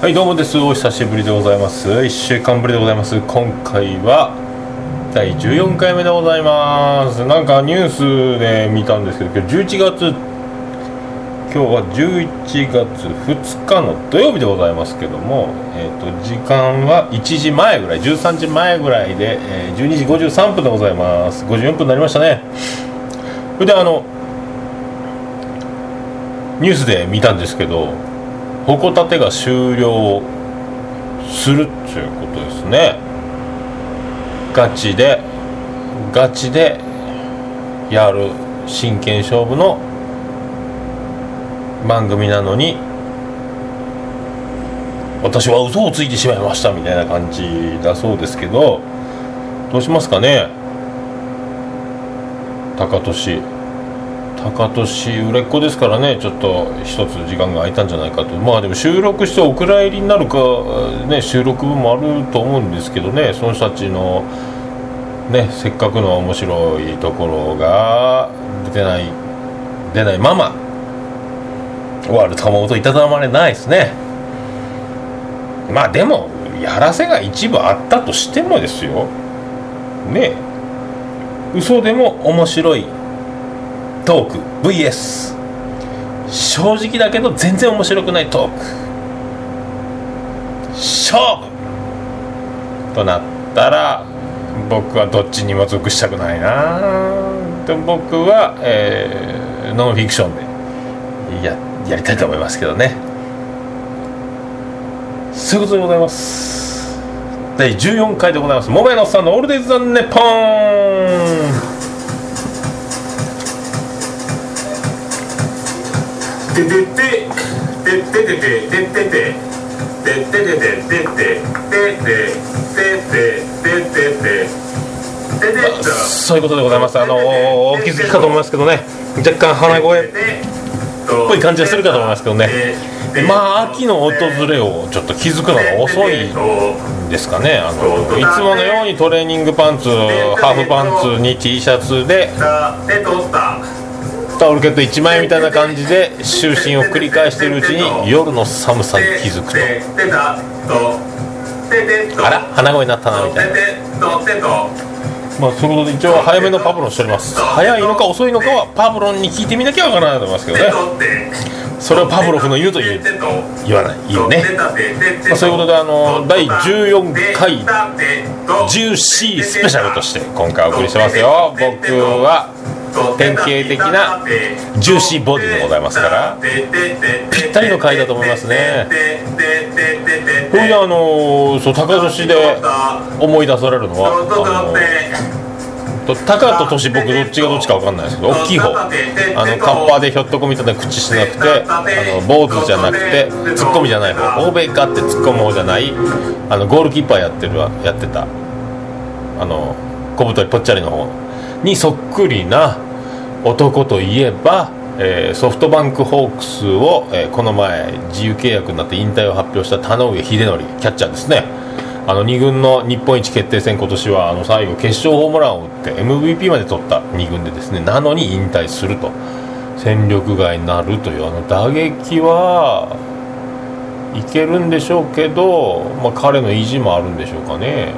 はいどうもです。お久しぶりでございます。1週間ぶりでございます。今回は第14回目でございます。なんかニュースで見たんですけど今日11月今日は11月2日の土曜日でございますけども、えーと、時間は1時前ぐらい13時前ぐらいで、えー、12時53分でございます。54分になりましたね。それであのニュースで見たんですけど矛立てが終了するっていうことですね。ガチでガチでやる真剣勝負の番組なのに私は嘘をついてしまいましたみたいな感じだそうですけどどうしますかね？高俊高俊売れっ子ですからねちょっと一つ時間が空いたんじゃないかと。まあでも収録してお蔵入りになるかね収録分もあると思うんですけどねその人たちのねせっかくの面白いところが出ない出ないまま終わると思うといたたまれないですね。まあでもやらせが一部あったとしてもですよ。ね。嘘でも面白いトーク VS 正直だけど全然面白くないトーク。勝負となったら僕はどっちにも属したくないな。で僕は、えー、ノンフィクションでややりたいと思いますけどね。そういうことでございます。第14回でございます。桃屋のさんのオールデイズ・ザ・ネポン。てててててててててててててててててそういうことで。ございますあのお気づきかと思いますけどね。若干鼻声っぽい感じがするかと思いますけどね。まあ秋の訪れをちょっと気づくのが遅いですかね。あのいつものようにトレーニングパンツハーフパンツに T シャツでタオルケット1枚みたいな感じで就寝を繰り返しているうちに夜の寒さに気づくと。あら鼻声になったなみたいな。まあそういうことで一応早めのパブロンしております。早いのか遅いのかはパブロンに聞いてみなきゃわからないと思いますけどね。それをパブロフの言うと言う言わない。言うね、まあ、そういうことであの第14回ジューシースペシャルとして今回お送りしてますよ僕は典型的なジューシーボディでございますからぴったりの回だと思いますね。これであのそう高年で思い出されるのはあの高と年僕どっちがどっちか分かんないですけど大きい方。あのカッパーでひょっとこみたいな口しなくてあの坊主じゃなくてツッコミじゃない方。欧米かってツッコむ方じゃないあのゴールキーパーやってるやってたあの小太りぽっちゃりの方。にそっくりな男といえば、えー、ソフトバンクホークスを、えー、この前自由契約になって引退を発表した田上秀則キャッチャーですね。あの2軍の日本一決定戦今年はあの最後決勝ホームランを打って MVP まで取った2軍でですねなのに引退すると。戦力外になるというあの打撃はいけるんでしょうけど、まあ、彼の意地もあるんでしょうかね。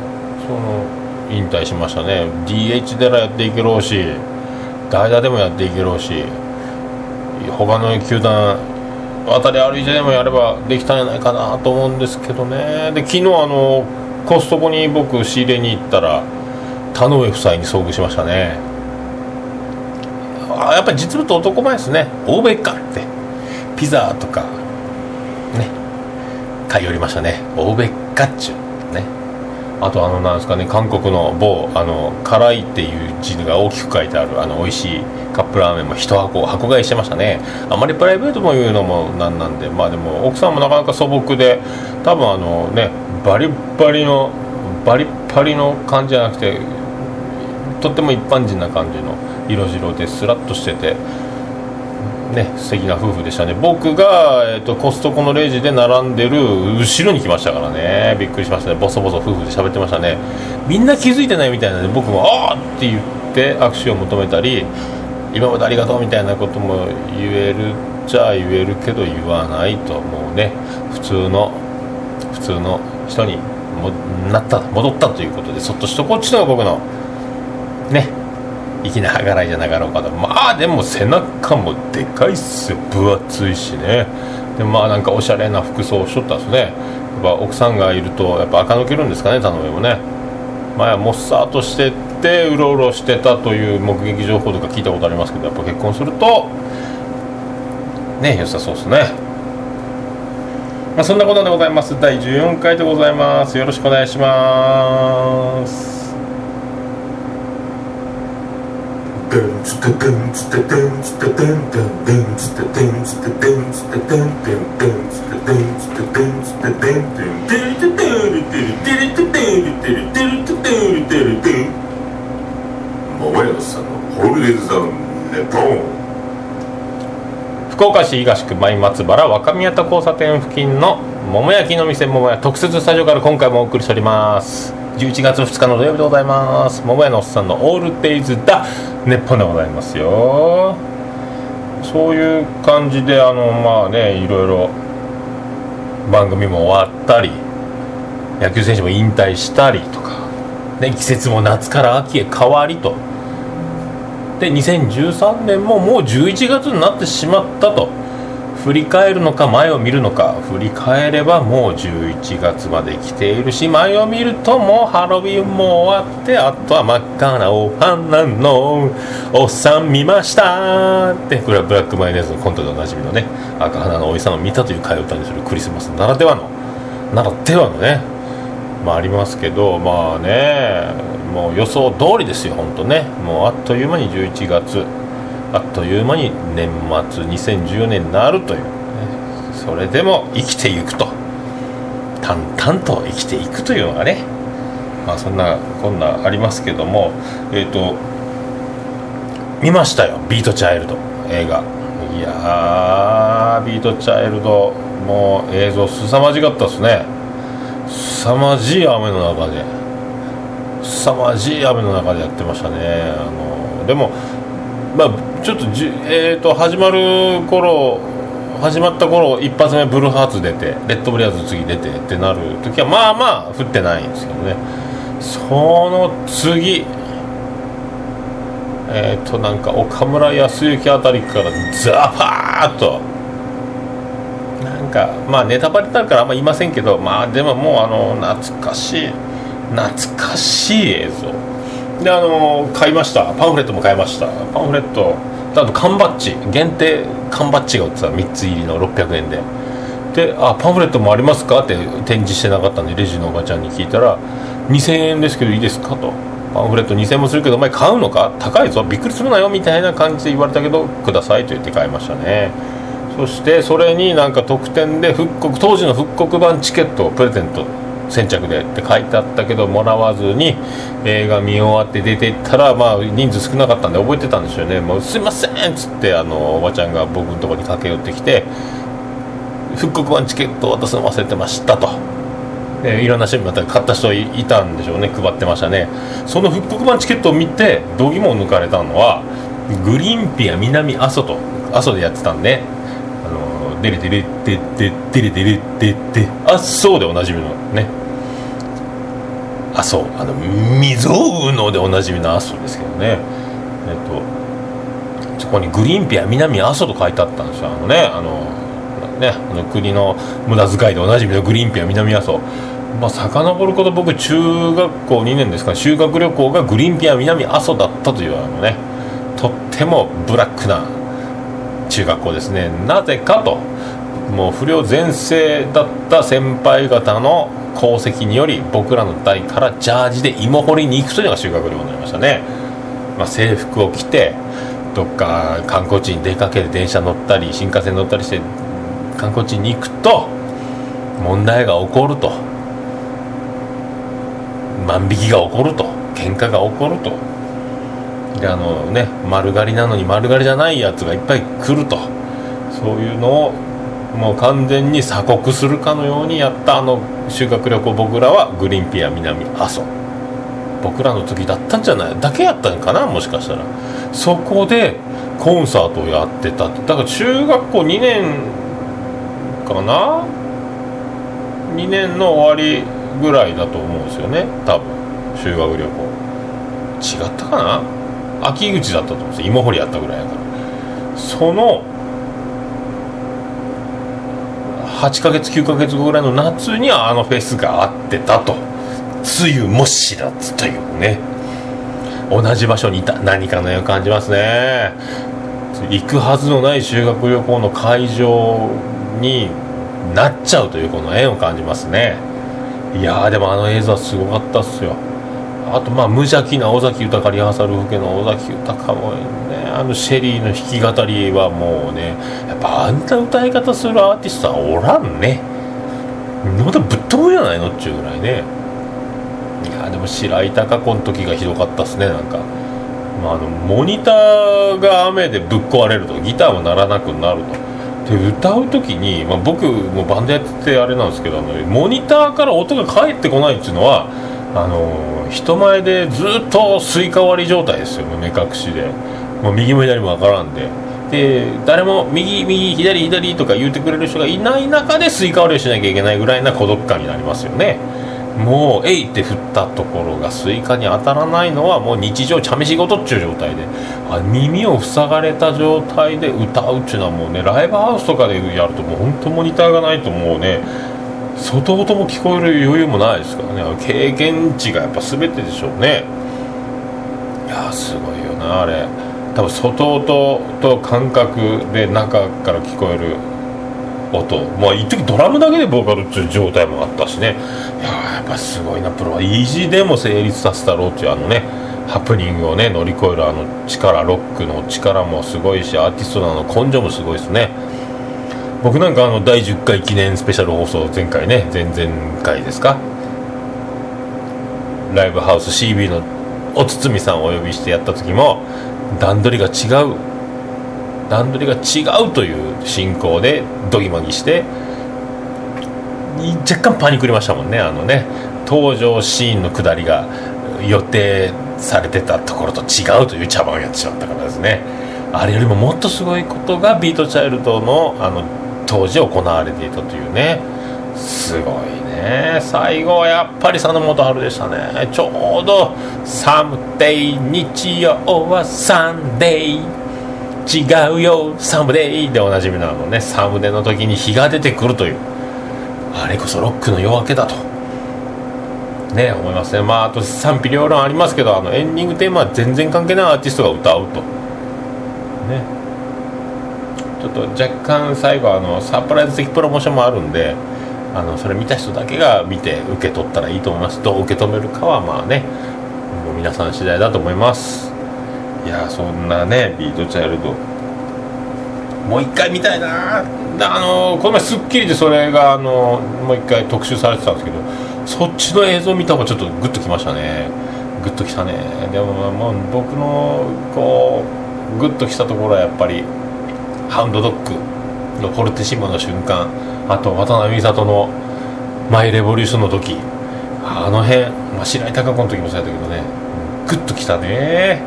その引退しましたね。DH でらやっていけろうし代打でもやっていけろうし他の球団渡り歩いてでもやればできたんじゃないかなと思うんですけどね。で昨日あのコストコに僕仕入れに行ったら田上夫妻に遭遇しましたね。あやっぱり実物男前ですね。欧米かって。ピザとかね買い寄りましたね。欧米かっちゅう。あとあのなんですかね韓国の某あの辛いっていう字が大きく書いてあるあの美味しいカップラーメンも一箱箱買いしてましたね。あまりプライベートも言うのもなんなんでまあでも奥さんもなかなか素朴で多分あのねバリバリのバリバリの感じじゃなくてとっても一般人な感じの色白でスラッとしててね素敵な夫婦でしたね。僕が、えーと、コストコのレジで並んでる後ろに来ましたからね。びっくりしましたね。ボソボソ夫婦で喋ってましたね。みんな気づいてないみたいなので僕も「ああ!」って言って握手を求めたり今までありがとうみたいなことも言えるじゃあ言えるけど言わないともうね普通の普通の人にもなった戻ったということでそっとしとこっちのが僕のね粋な計らいじゃなかろうかと。まあでも背中もでかいっすよ。分厚いしね。でまあなんかおしゃれな服装をしとったんですね。やっぱ奥さんがいるとやっぱ垢抜けるんですかね頼めもね。前はもっさーとしてってうろうろしてたという目撃情報とか聞いたことありますけどやっぱ結婚するとね良さそうですね。まあ、そんなことでございます。第14回でございます。よろしくお願いします。福岡市東区前松原若宮田交差点付近の桃焼きの店桃屋特設スタジオから今回もお送りしております。11月2日の土曜日でございます。桃屋のおっさんのオールデイズだ熱本でございますよ。そういう感じであのまあねいろいろ番組も終わったり野球選手も引退したりとか、ね、季節も夏から秋へ変わりと。で2013年ももう11月になってしまったと。振り返るのか前を見るのか振り返ればもう11月まで来ているし前を見るともうハロウィンも終わってあとは真っ赤なお花のおっさん見ましたって。これはブラックマヨネーズのコントでおなじみのね赤花のおじさんを見たという替え歌にするクリスマスならではのならではのねまあありますけどまあねもう予想通りですよ本当ね。もうあっという間に11月。あっという間に年末2014年になるという、ね、それでも生きていくと。淡々と生きていくというのがね。まあそんなこんなありますけども。えっ、ー、と見ましたよ。ビートチャイルド。映画。いやビートチャイルド。もう映像凄まじかったですね。凄まじい雨の中で。凄まじい雨の中でやってましたね。あのでもまあちょっとじ、えーと、始まる頃始まった頃一発目ブルーハーツ出てレッドブリアーズ次出てってなる時はまあまあ降ってないんですけどね。その次えっ、ー、となんか岡村康之あたりからザパーッとなんかまあネタバレになるからあんま言いませんけどまあでももうあの懐かしい懐かしい映像。であの買いました。パンフレットも買いました。パンフレットあと缶バッジ。限定缶バッジが売ってた。3つ入りの600円で。で「あパンフレットもありますか?」って展示してなかったんでレジのおばちゃんに聞いたら「2000円ですけどいいですか?」と「パンフレット2000円もするけどお前買うのか？高いぞ。びっくりするなよ」みたいな感じで言われたけど「ください」と言って買いましたね。そしてそれになんか特典で復刻当時の復刻版チケットをプレゼント。先着でって書いてあったけどもらわずに映画見終わって出ていったらまあ人数少なかったんで覚えてたんでしょうね。もうすいませんっつってあのおばちゃんが僕のとこに駆け寄ってきて復刻版チケット渡すの忘れてましたと。えいろんな人にまた買った人いたんでしょうね。配ってましたね。その復刻版チケットを見て度肝を抜かれたのはグリーンピア南阿蘇と阿蘇でやってたんであのデレデレデレデレデレデレあそうでおなじみのね。阿蘇あの未曾有のでおなじみの阿蘇ですけどね。えっとそこにグリーンピア南阿蘇と書いてあったんですよ。あのねあのねあの国の無駄遣いでおなじみのグリーンピア南阿蘇。まあ遡ること僕中学校2年ですか。修学旅行がグリーンピア南阿蘇だったというあのね。とってもブラックな中学校ですね。なぜかと。もう不良全盛だった先輩方の功績により僕らの代からジャージで芋掘りに行くというのが修学旅行になりましたね、まあ、制服を着てどっか観光地に出かけて電車乗ったり新幹線乗ったりして観光地に行くと問題が起こると。万引きが起こると。喧嘩が起こると。であのね丸刈りなのに丸刈りじゃないやつがいっぱい来ると。そういうのをもう完全に鎖国するかのようにやったあの修学旅行僕らはグリーンピア南阿蘇。僕らの時だったんじゃない？だけやったんかな？もしかしたら。そこでコンサートをやってたって。だから中学校2年かな？2年の終わりぐらいだと思うんですよね。多分。修学旅行。違ったかな？秋口だったと思うんですよ。芋掘りやったぐらいやから。その8ヶ月9ヶ月後ぐらいの夏にあのフェスがあってたと。梅雨も知らずというね。同じ場所にいた。何かの絵を感じますね。行くはずのない修学旅行の会場になっちゃうというこの縁を感じますね。いやでもあの映像はすごかったっすよ。あとまあ無邪気な尾崎豊リハーサル風景の尾崎豊もねあのシェリーの弾き語りはもうねやっぱあんな歌い方するアーティストはおらんね。またぶっ飛ぶじゃないのっちゅうぐらいね。いやでも白井貴子の時がひどかったっすねなんか、まあ、あのモニターが雨でぶっ壊れるとギターも鳴らなくなると。で歌う時に、まあ、僕もバンドやっててあれなんですけどあのモニターから音が返ってこないっていうのはあの人前でずっとスイカ割り状態ですよ。目隠しで。もう右も左も分からんで。で誰も右右左左とか言うてくれる人がいない中でスイカ割りをしなきゃいけないぐらいな孤独感になりますよね。もう「えい!」って振ったところがスイカに当たらないのはもう日常茶飯事っちゅう状態で。あ耳を塞がれた状態で歌うっちゅうのはもうねライブハウスとかでやるともう本当モニターがないともうね外音も聞こえる余裕もないですからね。経験値がやっぱ全てでしょうね。いやすごいよなあれ。多分外音と感覚で中から聞こえる音。まあ一時ドラムだけでボーカルっていう状態もあったしね。いややっぱすごいなプロは。意地でも成立させたろうっていうあのねハプニングをね乗り越えるあの力ロックの力もすごいしアーティストの根性もすごいですね。僕なんかあの第10回記念スペシャル放送前回ね前々回ですか？ライブハウス CB のお堤さんをお呼びしてやった時も段取りが違う。段取りが違うという進行でドギマギして若干パニクりましたもんねあのね。登場シーンの下りが予定されてたところと違うという茶番をやってしまったからですね。あれよりももっとすごいことがビートチャイルドのあの当時行われていたというね。すごいね。最後はやっぱり佐野元春でしたね。ちょうど「サムデイ日曜はサンデー」違うよサムデイでおなじみのあのねサムデの時に日が出てくるという。あれこそロックの夜明けだと。ね思いますね。まああと賛否両論ありますけどあのエンディングテーマは全然関係ないアーティストが歌うと。ね。ちょっと若干最後あのサプライズ的プロモーションもあるんであのそれ見た人だけが見て受け取ったらいいと思います。どう受け止めるかはまあねもう皆さん次第だと思います。いやそんなねビートチャイルド。もう一回見たいなあのこの前『スッキリ』でそれがあのもう一回特集されてたんですけどそっちの映像見た方がちょっとグッときましたね。グッときたね。でももう僕のこうグッときたところはやっぱりハンドドッグのフォルテシモの瞬間あと渡辺美里のマイレボリューションの時あの辺、まあ、白井貴子の時もそうやったけどねグッときたね。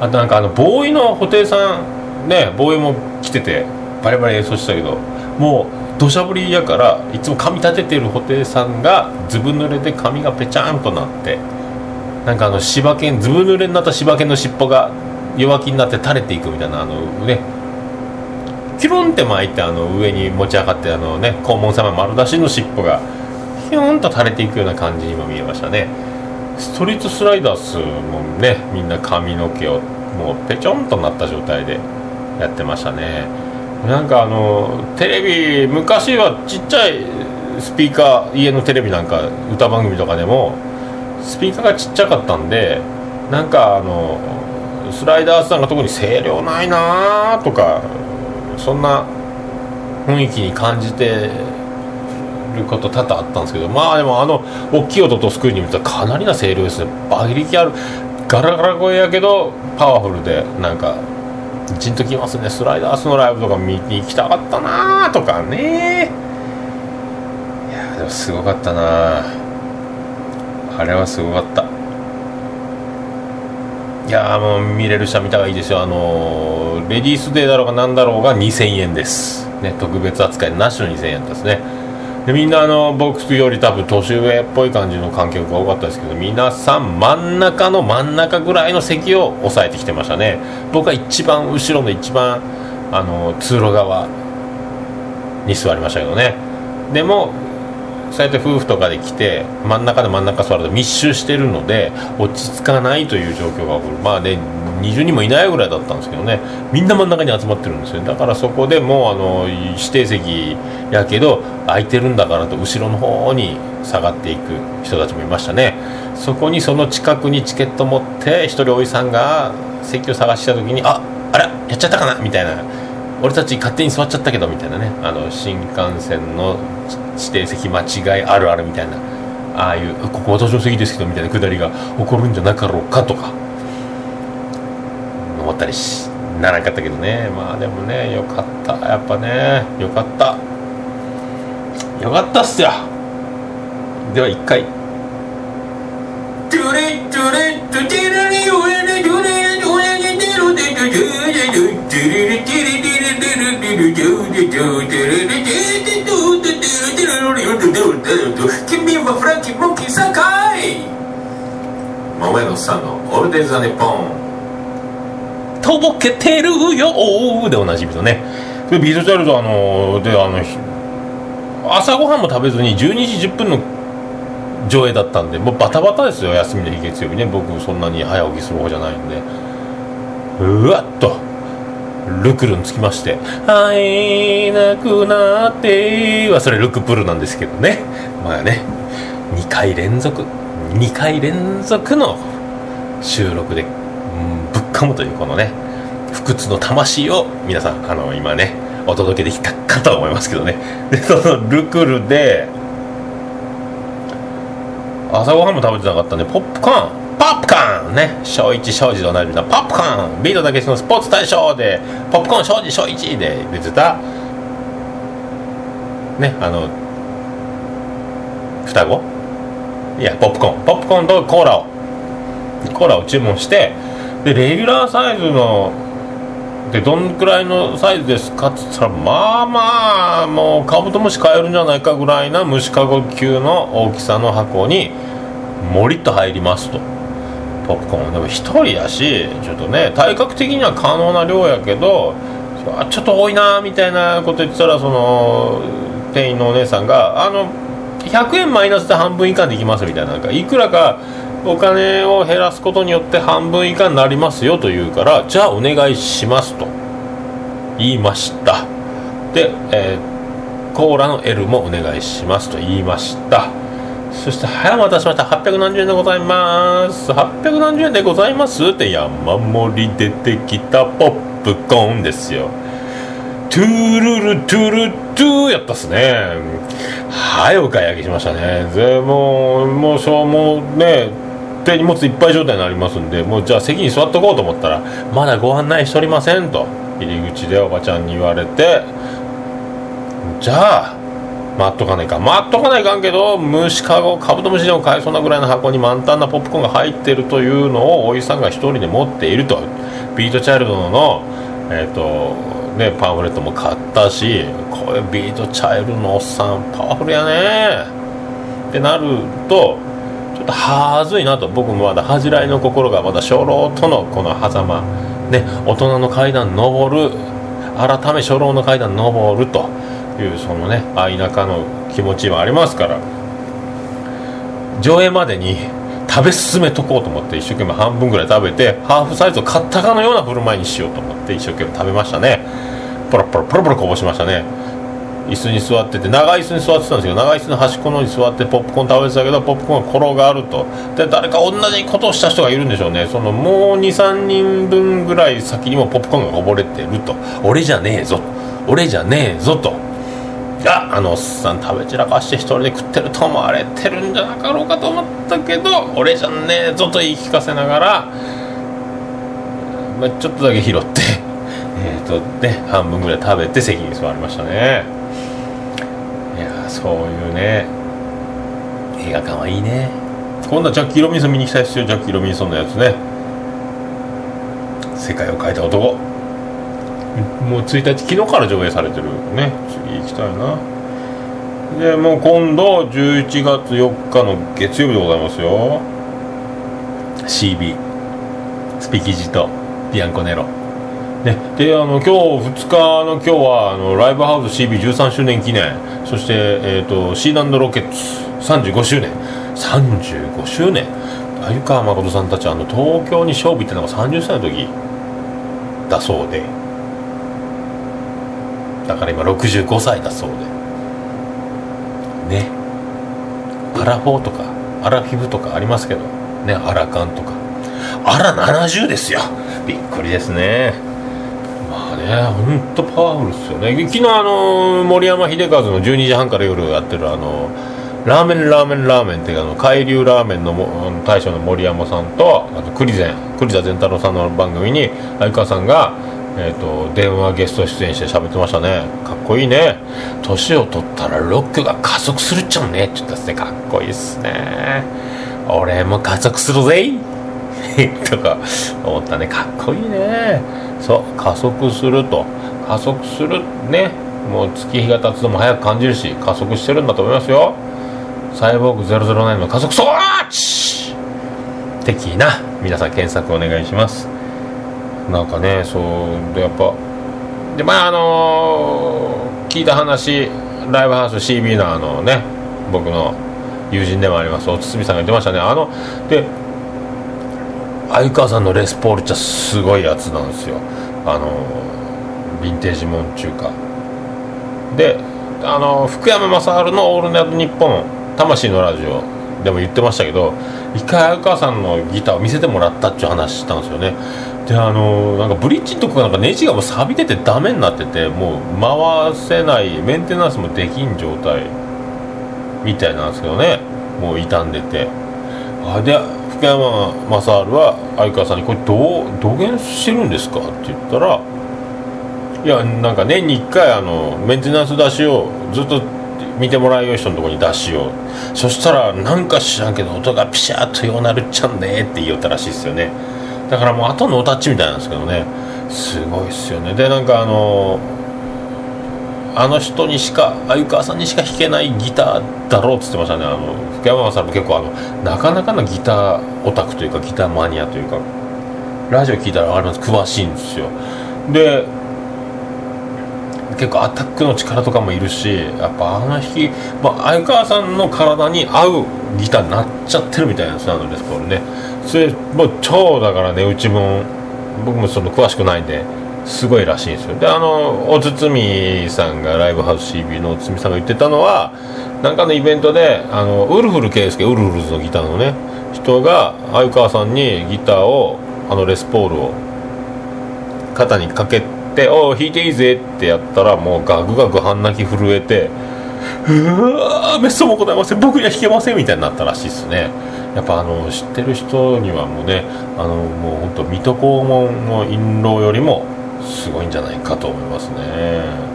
あとなんかあのボーイの布袋さんねボーイも来ててバリバリ演奏してたけどもう土砂降りやからいつも髪立ててる布袋さんがずぶ濡れで髪がぺちゃんとなってなんかあの柴犬ずぶ濡れになった柴犬の尻尾が弱気になって垂れていくみたいなあのねキュロンって巻いてあの上に持ち上がってあのね黄門様丸出しの尻尾がヒューンと垂れていくような感じにも見えましたね。ストリートスライダースもねみんな髪の毛をもうペチョンとなった状態でやってましたね。なんかあのテレビ昔はちっちゃいスピーカー家のテレビなんか歌番組とかでもスピーカーがちっちゃかったんでなんかあのスライダースさんが特に声量ないなとかそんな雰囲気に感じてること多々あったんですけどまあでもあの大きい音とスクーンに見たらかなりな声量ですね。馬力あるガラガラ声やけどパワフルでなんかじんときますね。スライダースのライブとか見に行きたかったなとかね。いやでもすごかったなあれはすごかった。いやもう見れる人は見た方がいいですよ。あのレディースデーだろうが何だろうが2000円です。ね特別扱いなしの2000円ですね。でみんなあの僕より多分年上っぽい感じの観客が多かったですけど皆さん真ん中の真ん中ぐらいの席を押さえてきてましたね。僕は一番後ろの一番あの通路側に座りましたけどね。でもそうやって夫婦とかで来て真ん中で真ん中座ると密集してるので落ち着かないという状況が起こる。まあね20人もいないぐらいだったんですけどね。みんな真ん中に集まってるんですよだからそこでもうあの指定席やけど空いてるんだからと後ろの方に下がっていく人たちもいましたね。そこにその近くにチケット持って一人おじさんが席を探した時にああれやっちゃったかなみたいな俺たち勝手に座っちゃったけどみたいなね。あの新幹線の指定席間違いあるあるみたいな。ああいうここ私の席ですけどみたいな。くだりが起こるんじゃなかろうかとか。思ったりしならんかったけどね。まあでもねよかった。やっぱねよかった。よかったっすよ。では一回。君はフランキー・モンキーさんかい？桃屋のさんのオルデンザネポン。とぼけてるよでおなじみのね。ビートチャイルドあのであの朝ごはんも食べずに12時10分の上映だったんでもうバタバタですよ。休みの日月曜日ね。僕そんなに早起きする方じゃないんで。うわっと。ルクルにつきまして「会えなくなって」はそれルクプルなんですけどね。まあね2回連続2回連続の収録で、うん、ぶっかむというこのね不屈の魂を皆さんあの今ねお届けできたかと思いますけどね。でそのルクルで朝ごはんも食べてなかったんでポップコーンポップコーンね小一小児と同じなポップコーン。ビートたけしのスポーツ大賞でポップコーン小児小一で出てたねあの双子？いやポップコーン。ポップコーンとコーラを。コーラを注文してでレギュラーサイズのでどんくらいのサイズですかっつったらまあまあもうカブトムシ買えるんじゃないかぐらいな虫かご級の大きさの箱にもりっと入りますと。ポップコーン。でも1人やしちょっとね体格的には可能な量やけどちょっと多いなみたいなこと言ってたらその店員のお姉さんがあの100円マイナスで半分以下できますみたいななんかいくらかお金を減らすことによって半分以下になりますよと言うからじゃあお願いしますと言いました。で、えー、コーラの L もお願いしますと言いました。そして、はい、お待たせしました。800円でございます。800円でございますって山盛り出てきたポップコーンですよ。トゥールルトゥルトゥやったっすね。はい、お買い上げしましたね。でもう、もう、そう、もね、手荷物いっぱい状態になりますんで、もうじゃあ席に座っとこうと思ったら、まだご案内しておりませんと、入り口でおばちゃんに言われて、じゃあ、待っとかないか待っとかないかんけど虫かごカブトムシでも買えそうなぐらいの箱に満タンなポップコーンが入ってるというのをおじさんが一人で持っていると。ビートチャイルドのえ、ー、とねパンフレットも買ったしこれビートチャイルドのおっさんパワフルやね。ってなるとちょっとはずいなと。僕もまだ恥じらいの心がまだ初老とのこの狭間。ね大人の階段登る。改め初老の階段登ると。いうそのね愛仲の気持ちもありますから上映までに食べ進めとこうと思って一生懸命半分ぐらい食べてハーフサイズを買ったかのような振る舞いにしようと思って一生懸命食べましたね。ポロポロポロポロこぼしましたね。椅子に座ってて長い椅子に座ってたんですけど長い椅子の端っこのに座ってポップコーン食べてたけどポップコーンが転がると。で誰か同じことをした人がいるんでしょうね。そのもう23人分ぐらい先にもポップコーンがこぼれてると。俺じゃねえぞ。俺じゃねえぞと。があのおっさん食べ散らかして一人で食ってると思われてるんじゃなかろうかと思ったけど俺じゃねえぞと言い聞かせながら、まあ、ちょっとだけ拾って えっ、とね半分ぐらい食べて席に座りましたね。いやそういうね映画館はいいね。今度はジャッキー・ロビンソン見に行きたいですよ。ジャッキー・ロビンソンのやつね。世界を変えた男。もう1日昨日から上映されてるね。次行きたいな。でもう今度11月4日の月曜日でございますよ。CB スピキジとビアンコネロ。ね、であの今日2日の今日はあのライブハウス CB13 周年記念。そして、えーと、シーランドロケッツ35周年。35周年。鮎川誠さんたちあの東京に勝負ってのが30歳の時だそうで。だから今65歳だそうで。ね。アラフォーとかアラフィフとかありますけど。ねアラカンとか。あら70ですよ。びっくりですね。まあね本当パワフルですよね。昨日あの森山秀和の12時半から夜やってるあのラーメンラーメンラーメンっていうあの海流ラーメンの大将の森山さんとあと栗前栗田善太郎さんの番組に相川さんが、えーと、電話ゲスト出演して喋ってましたね。かっこいいね。年を取ったらロックが加速するっちゃうね。って言ったっすね。かっこいいっすね。俺も加速するぜ。とか思ったね。かっこいいね。そう加速すると。加速するね。もう月日が経つのも早く感じるし加速してるんだと思いますよ。サイボーグ009の加速装置。的な。皆さん検索お願いします。なんかねそうでやっぱでまああのー、聞いた話ライブハウス CB のあのね僕の友人でもありますお堤さんが言ってましたね。あので相川さんのレスポールちゃすごいやつなんですよ。あのヴィンテージモン中華であの福山雅治の「オールナイトニッポン」魂のラジオでも言ってましたけど一回相川さんのギターを見せてもらったっていう話したんですよね。であのなんかブリッジのとこなんかネジがもう錆びててダメになっててもう回せないメンテナンスもできん状態みたいなんですけどね。もう傷んでて。あで福山雅治は相川さんに「これどう土下してるんですか?」って言ったらいやなんか年に1回あのメンテナンス出しをずっと見てもらうよう人のとこに出しよう。そしたらなんか知らんけど音がピシャーっとようなるっちゃんねって言ったらしいですよね。だからもう後のおタッチみたいなんですけどね。すごいっすよね。でなんかあのあの人にしか鮎川さんにしか弾けないギターだろうっつってましたね。あの福山さんも結構あのなかなかのギターオタクというかギターマニアというかラジオ聞いたらあります。詳しいんですよ。で結構アタックの力とかもいるしやっぱあの弾き、まあ、相川さんの体に合うギターになっちゃってるみたいなんですあのレスポールね。それもう超だからねうちも僕もその詳しくないんですごいらしいんですよ。であのお堤さんがライブハウス CB のお堤さんが言ってたのはなんかのイベントであのウルフル圭介ウルフルズのギターのね人が相川さんにギターをあのレスポールを肩にかけてって「おお弾いていいぜ」ってやったらもうガグガグ半泣き震えて「うわめっそうもございません。僕には弾けません」みたいになったらしいですね。やっぱあの知ってる人にはもうねあのもう本当水戸黄門の印籠よりもすごいんじゃないかと思いますね。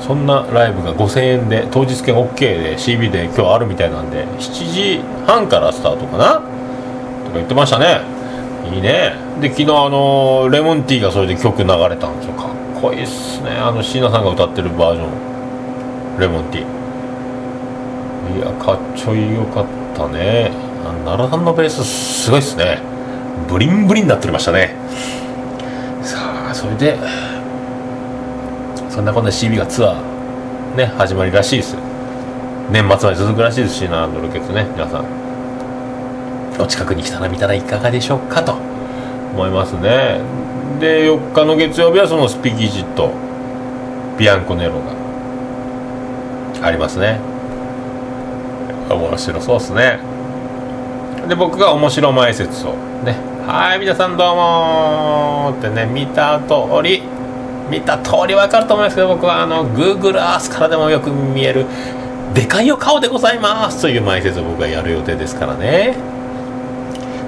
そんなライブが5000円で当日券 OK で CB で今日あるみたいなんで7時半からスタートかな？とか言ってましたね。いいね。で昨日あのレモンティーがそれで曲流れたんですよ。かっこいいっすね。あの椎名さんが歌ってるバージョン。レモンティー。いやかっちょいよかったね。奈良さんのベースすごいっすね。ブリンブリンになっておりましたね。さあそれでそんなこんな CB がツアーね始まりらしいです。年末まで続くらしいですしなドルケツね皆さん。お近くに来たら見たらいかがでしょうかと。思いますね。で4日の月曜日はそのスピキジとビアンコネロが。ありますね。面白そうですね。で僕が面白前説を。ね。はい皆さんどうもってね見た通り見た通り分かると思いますけど僕はあの Google Earth からでもよく見えるでかいお顔でございますという前説を僕がやる予定ですからね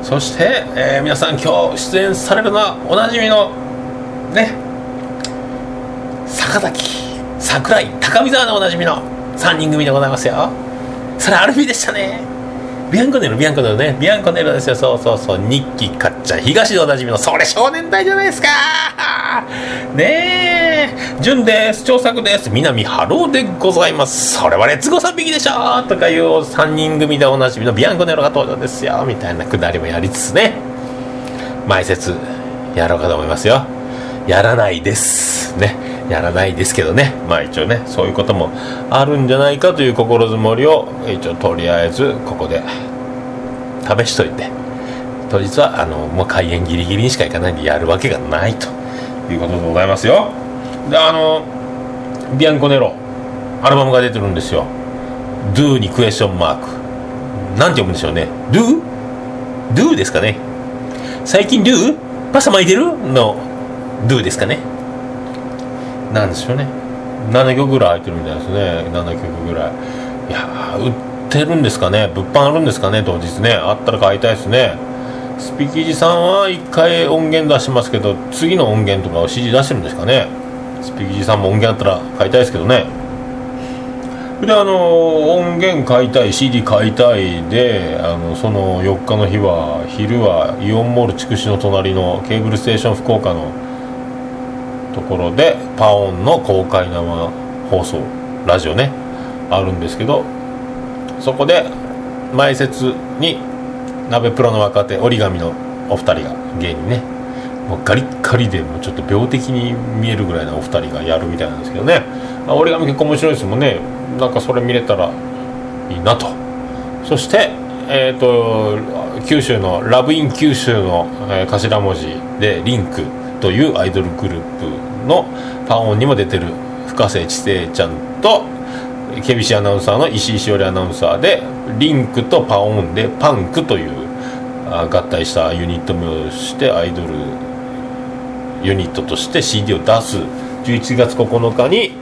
そして、えー、皆さん今日出演されるのはおなじみのね坂崎桜井高見沢でおなじみの3人組でございますよ。それアルフィーでしたね。ビアンコネロビアンコネロね。ビアンコネロですよ。そうそうそう。日記かっちゃん東でおなじみのそれ少年隊じゃないですか。ねえ。純です。長作です。南春夫でございます。それはレッツゴー3匹でしょとかいう3人組でおなじみのビアンコネロが登場ですよ。みたいなくだりもやりつつね。前説やろうかと思いますよ。やらないですね。やらないですけどね。まあ一応ねそういうこともあるんじゃないかという心づもりを一応とりあえずここで試しといて。当日はあのもう開演ギリギリにしか行かないんでやるわけがないということでございますよ。であのビアンコネロアルバムが出てるんですよ。Do にクエスチョンマークなんて読むんでしょうね。Do? Do ですかね。最近 Do? パスタ巻いてる？の Do ですかね。なんでしょうね。7曲ぐらい入ってるみたいですね。7曲ぐらい。いや売ってるんですかね。物販あるんですかね当日ね。あったら買いたいですね。スピキジさんは1回音源出しますけど次の音源とかを指示出してるんですかね。スピキジさんも音源あったら買いたいですけどね。であの音源買いたい CD 買いたいであのその4日の日は昼はイオンモール筑紫の隣のケーブルステーション福岡のところでパオンの公開生放送ラジオねあるんですけどそこで前説に鍋プロの若手折り紙のお二人が芸人ねもうガリッガリでもうちょっと病的に見えるぐらいのお二人がやるみたいなんですけどね。折り紙結構面白いですもんね。なんかそれ見れたらいいなと。そしてえーと、九州のラブイン九州の、えー、頭文字でリンクというアイドルグループのパオンにも出てる深瀬千世ちゃんとケビシアナウンサーの石井しおりアナウンサーでリンクとパオンでパンクという合体したユニットもしてアイドルユニットとして CD を出す。11月9日に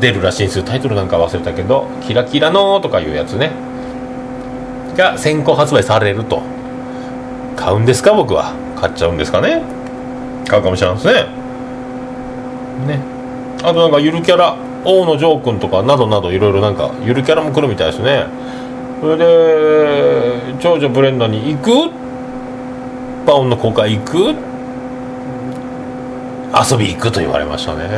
出るらしいんですよ。タイトルなんか忘れたけど「キラキラの」とかいうやつね。が先行発売されると。買うんですか僕は。買っちゃうんですかね。買うかもしれないですね。ね。あとなんかゆるキャラ大野城君とかなどなどいろいろなんかゆるキャラも来るみたいですね。それで長女ブレンダーに行く？パオンの公開行く？遊び行くと言われましたね。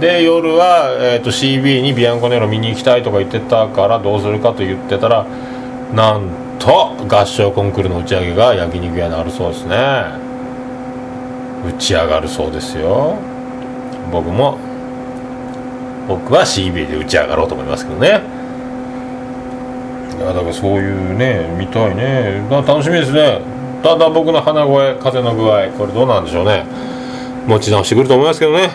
で夜は、えーと、CB にビアンコネロ見に行きたいとか言ってたからどうするかと言ってたらなんと合唱コンクールの打ち上げが焼肉屋にあるそうですね。打ち上がるそうですよ。僕も僕は CB で打ち上がろうと思いますけどね。いやだからそういうね見たいね。楽しみですね。ただ僕の鼻声風の具合これどうなんでしょうね。持ち直してくると思いますけどね。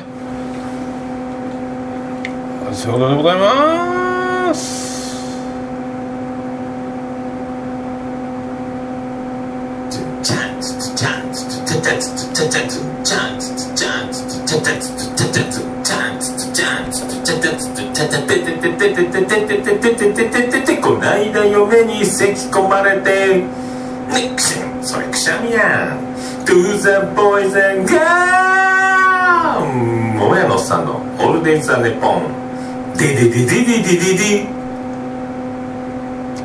そういうことでございます。こないだ嫁に咳込まれて。ねくしゃそれくしゃみや。ん To the girls 桃屋のおっさんのオールデイズ・ザ・ネポンデデデデデデデデ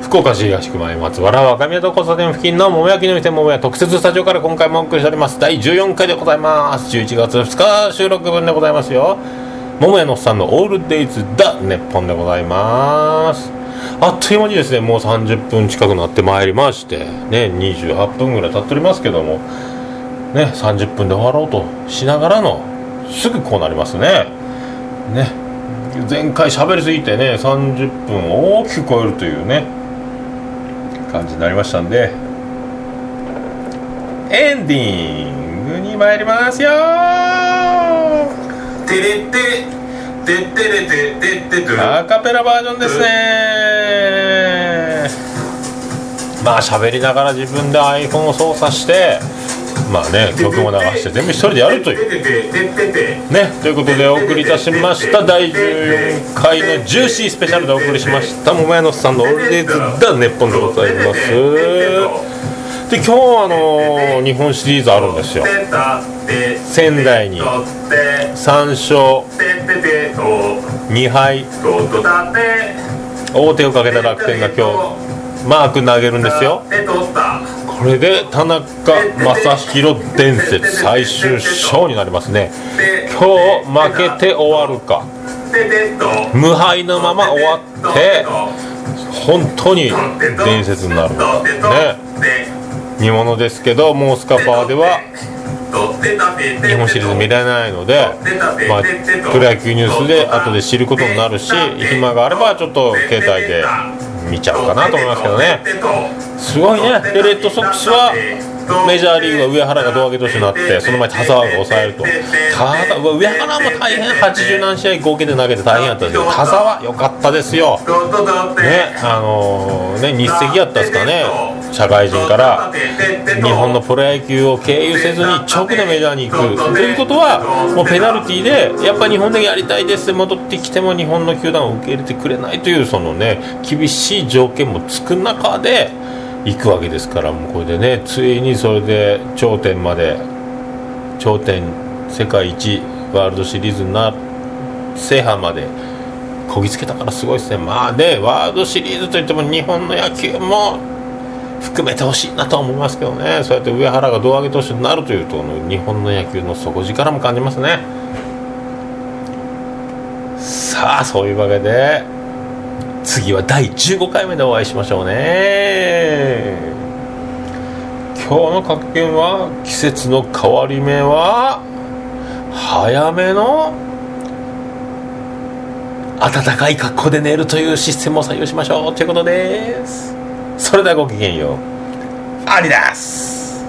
福岡市東区前松原若宮と交差点付近の桃焼きの店桃屋特設スタジオから今回もお送りしております。第14回でございます。11月2日収録分でございますよ。桃屋のおっさんのオールデイズ・ザ・ネッポンでございます。あっという間にですねもう30分近くなってまいりまして。ね28分ぐらい経っておりますけども。ね30分で終わろうとしながらのすぐこうなりますね。ね。前回喋りすぎてね30分大きく超えるというね感じになりましたんで。エンディングに参りますよてれてててれててて。アカペラバージョンですね。まあ喋りながら自分で iPhone を操作してまあね曲も流して全部一人でやるという。ねということでお送りいたしました。第14回のジューシースペシャルでお送りしました。桃屋のさんのオールデイズ・ダ・ネッポンでございます。で今日はあの日本シリーズあるんですよ。仙台に。3勝2敗王手をかけた楽天が今日マーク投げるんですよこれで田中将大伝説最終章になりますね。今日負けて終わるか。無敗のまま終わって本当に伝説になるね。煮物ですけどモースカパーでは日本シリーズ見れないので、まあ、プロ野球ニュースで後で知ることになるし暇があればちょっと携帯で見ちゃうかなと思いますけどね。すごいね。でレッドソックスはメジャーリーグは上原が胴上げ投手になってその前田沢が抑えると。ただ上原も大変。80何試合合計で投げて大変やったんですけど田沢良かったですよ。ねあのー、ね日赤やったですかね。社会人から日本のプロ野球を経由せずに直でメジャーに行くということはもうペナルティーでやっぱ日本でやりたいです戻ってきても日本の球団を受け入れてくれないというそのね厳しい条件もつく中で行くわけですからもうこれでねついにそれで頂点まで頂点世界一ワールドシリーズな制覇までこぎつけたからすごいですねまあねワールドシリーズといっても日本の野球も含めてほしいなとは思いますけどね。そうやって上原が胴上げ投手になるというと日本の野球の底力も感じますね。さあそういうわけで次は第15回目でお会いしましょうね。今日の格言は季節の変わり目は早めの暖かい格好で寝るというシステムを採用しましょうということです。それではごきげんよう。アリです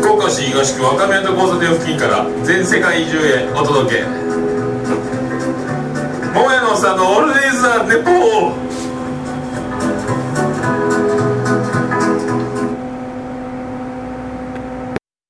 福岡市東区若宮と交差点付近から全世界中へお届け。桃屋のおっさんのオールディーズ・ザ・ネポー